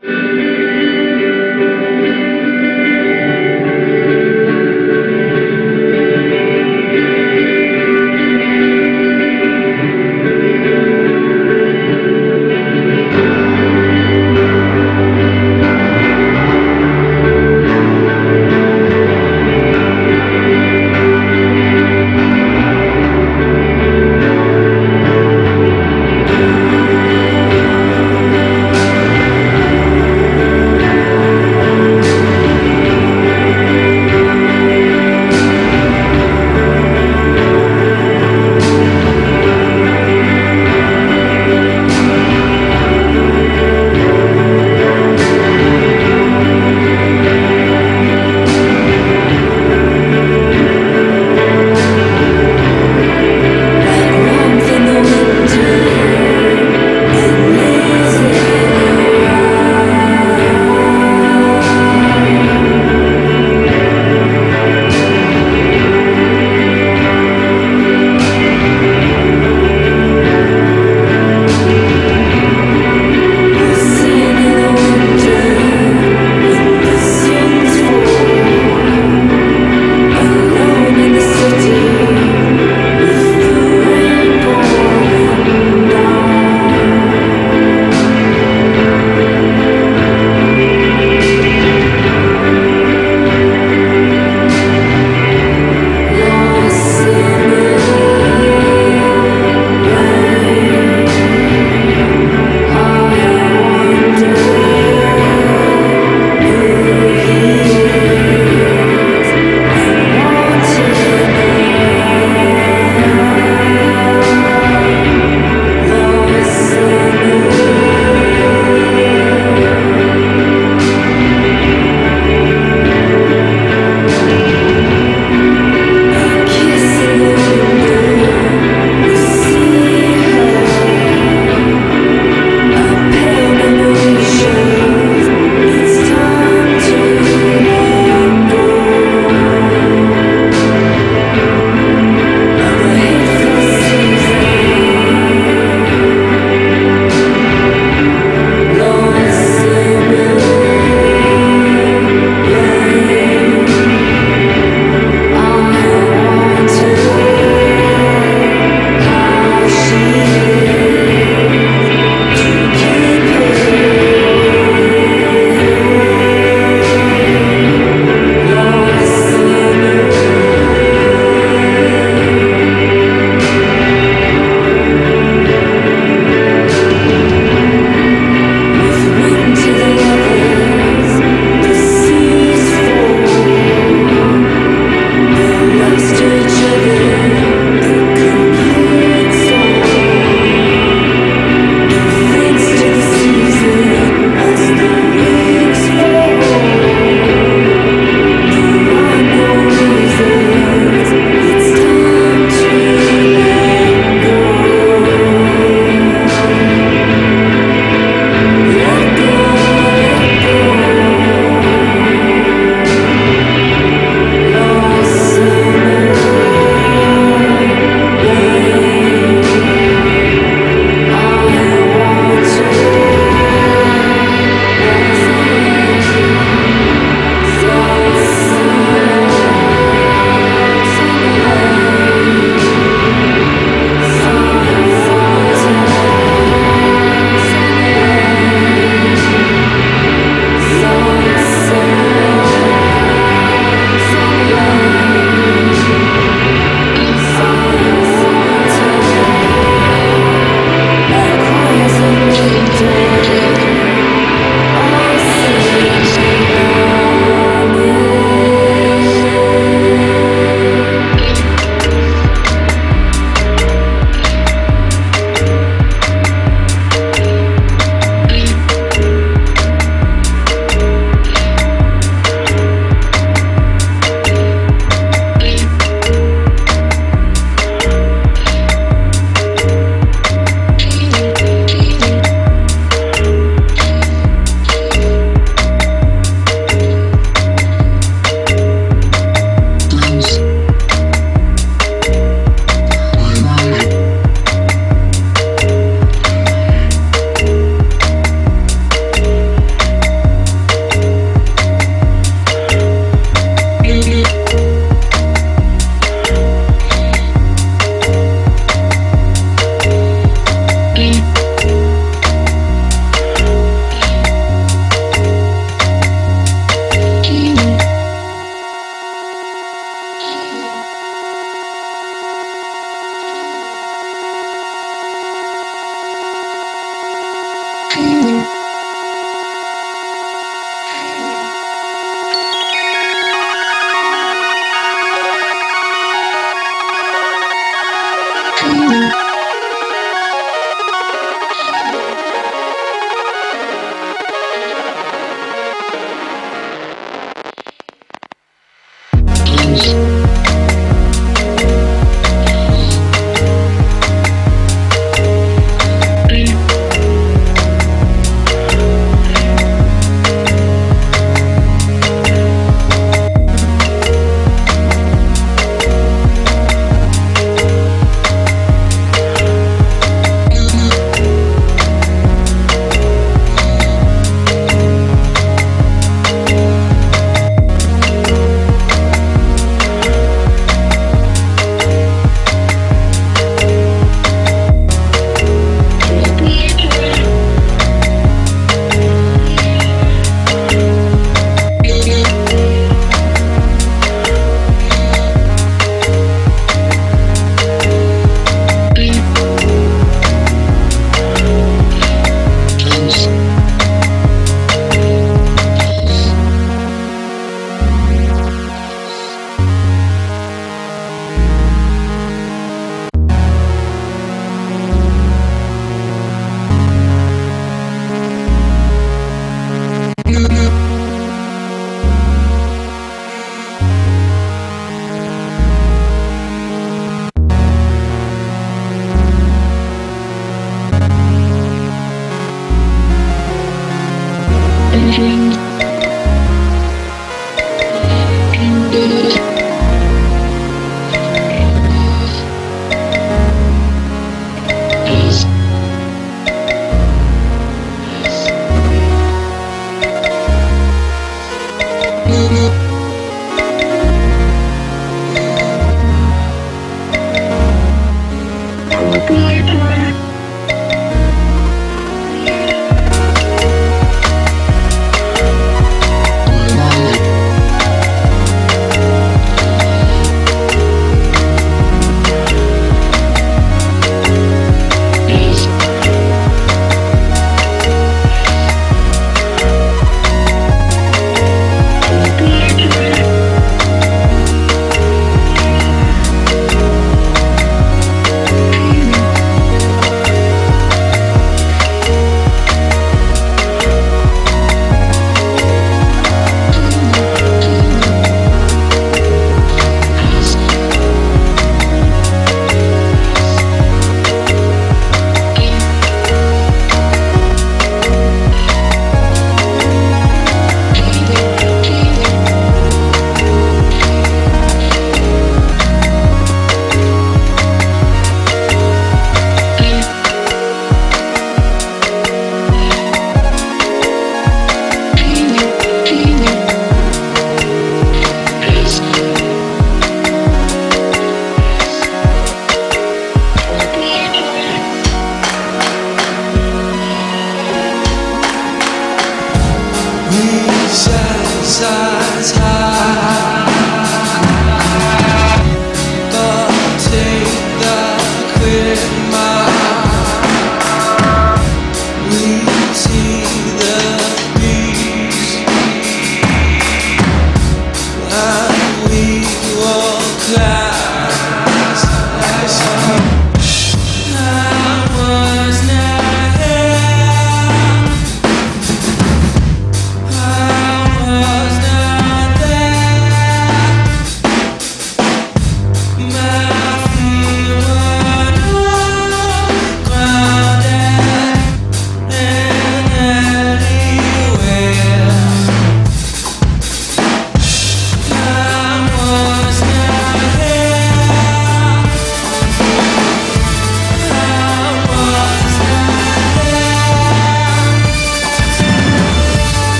Música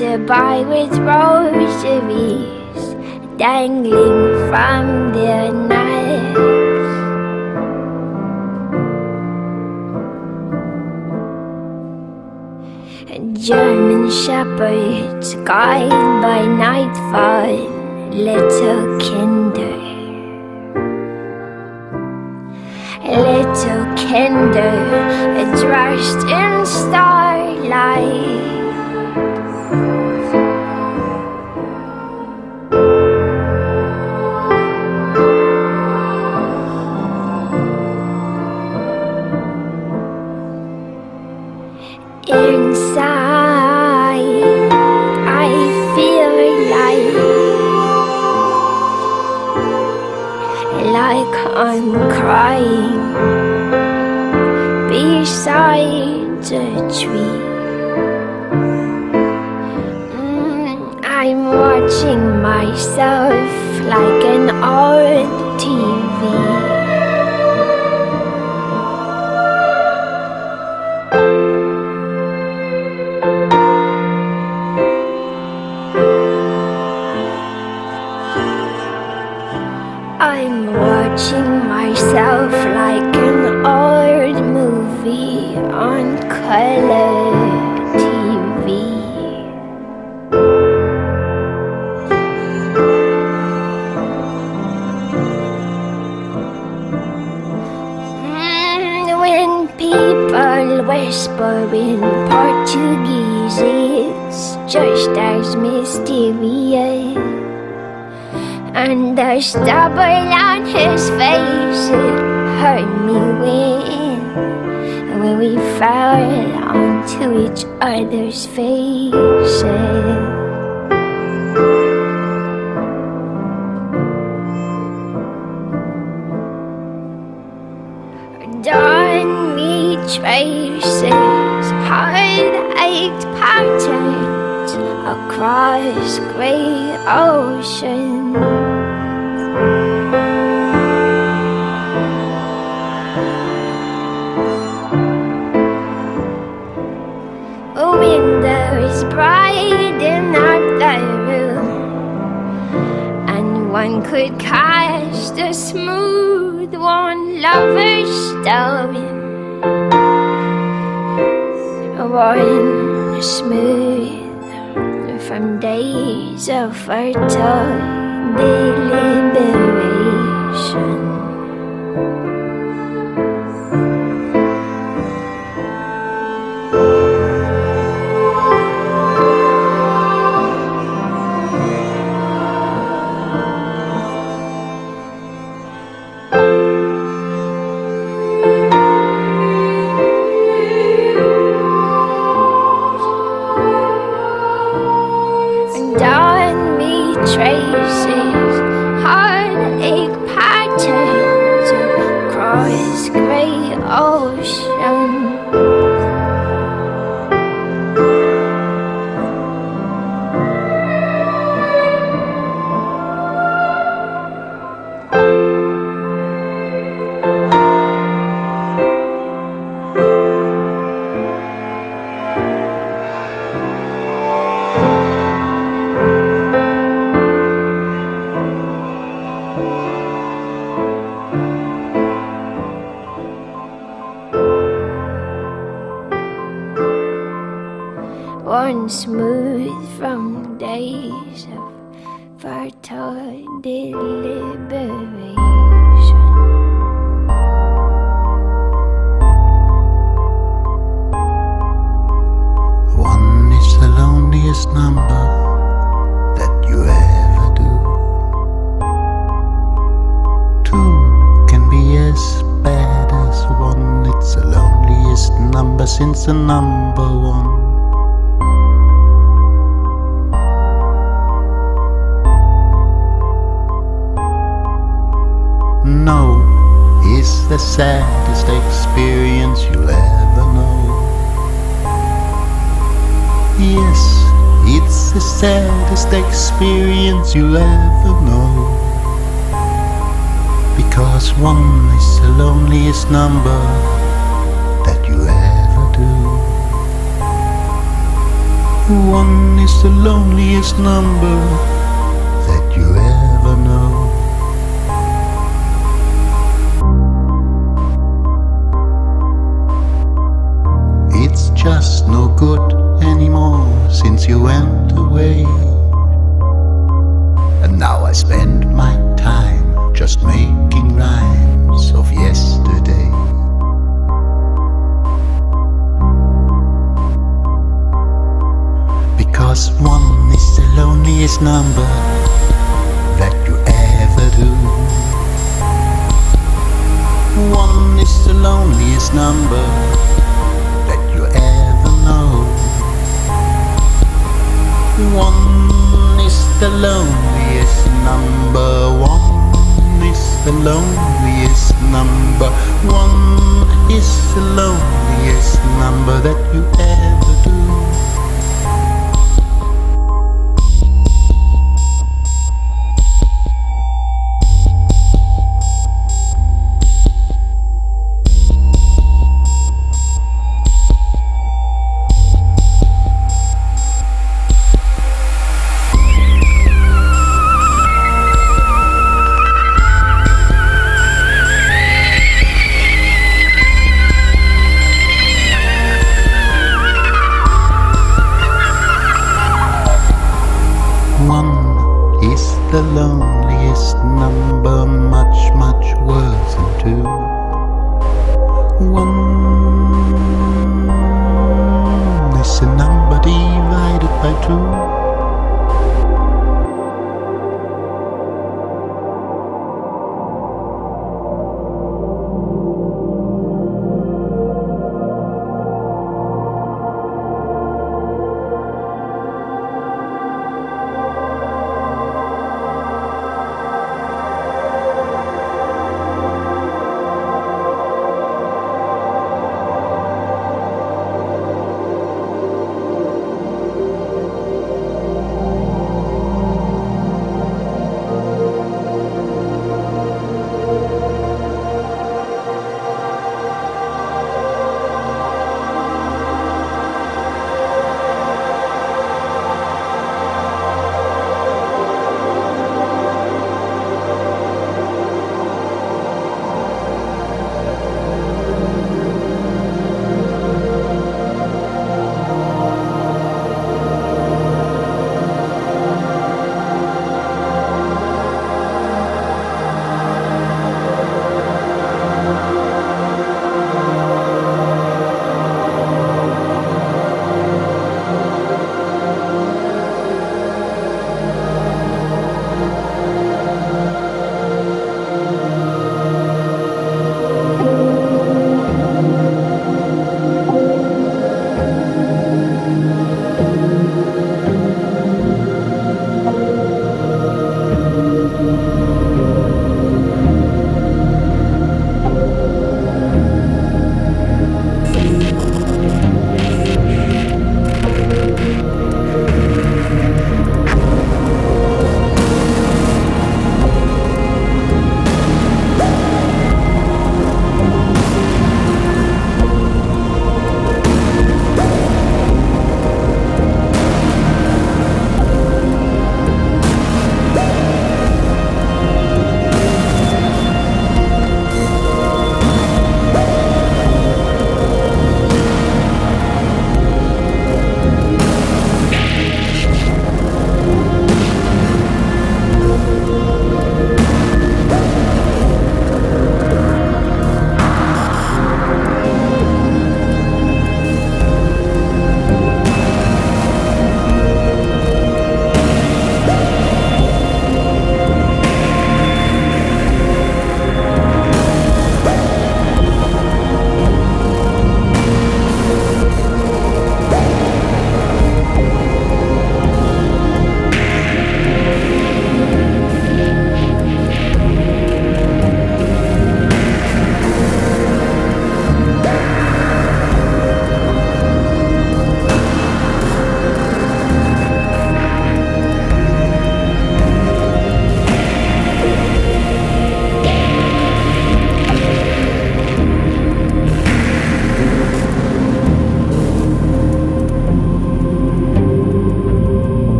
flutter by with rosaries dangling from their necks. German shepherds guide by nightfall little kinder. People whisper in Portuguese, it's just as mysterious. And the stubble on his face it hurt me when when we fell onto each other's faces. Across gray ocean. Oh, Windows bright in the room, and one could cast a smooth one lover's stone. A One smooth from days of our fertile deliberation. One smooth you'll ever know. Because one is the loneliest number that you ever do. One is the loneliest number that you ever Because one is the loneliest number that you ever do. One is the loneliest number that you ever know. One is the loneliest number. One is the loneliest number. One is the loneliest number that you ever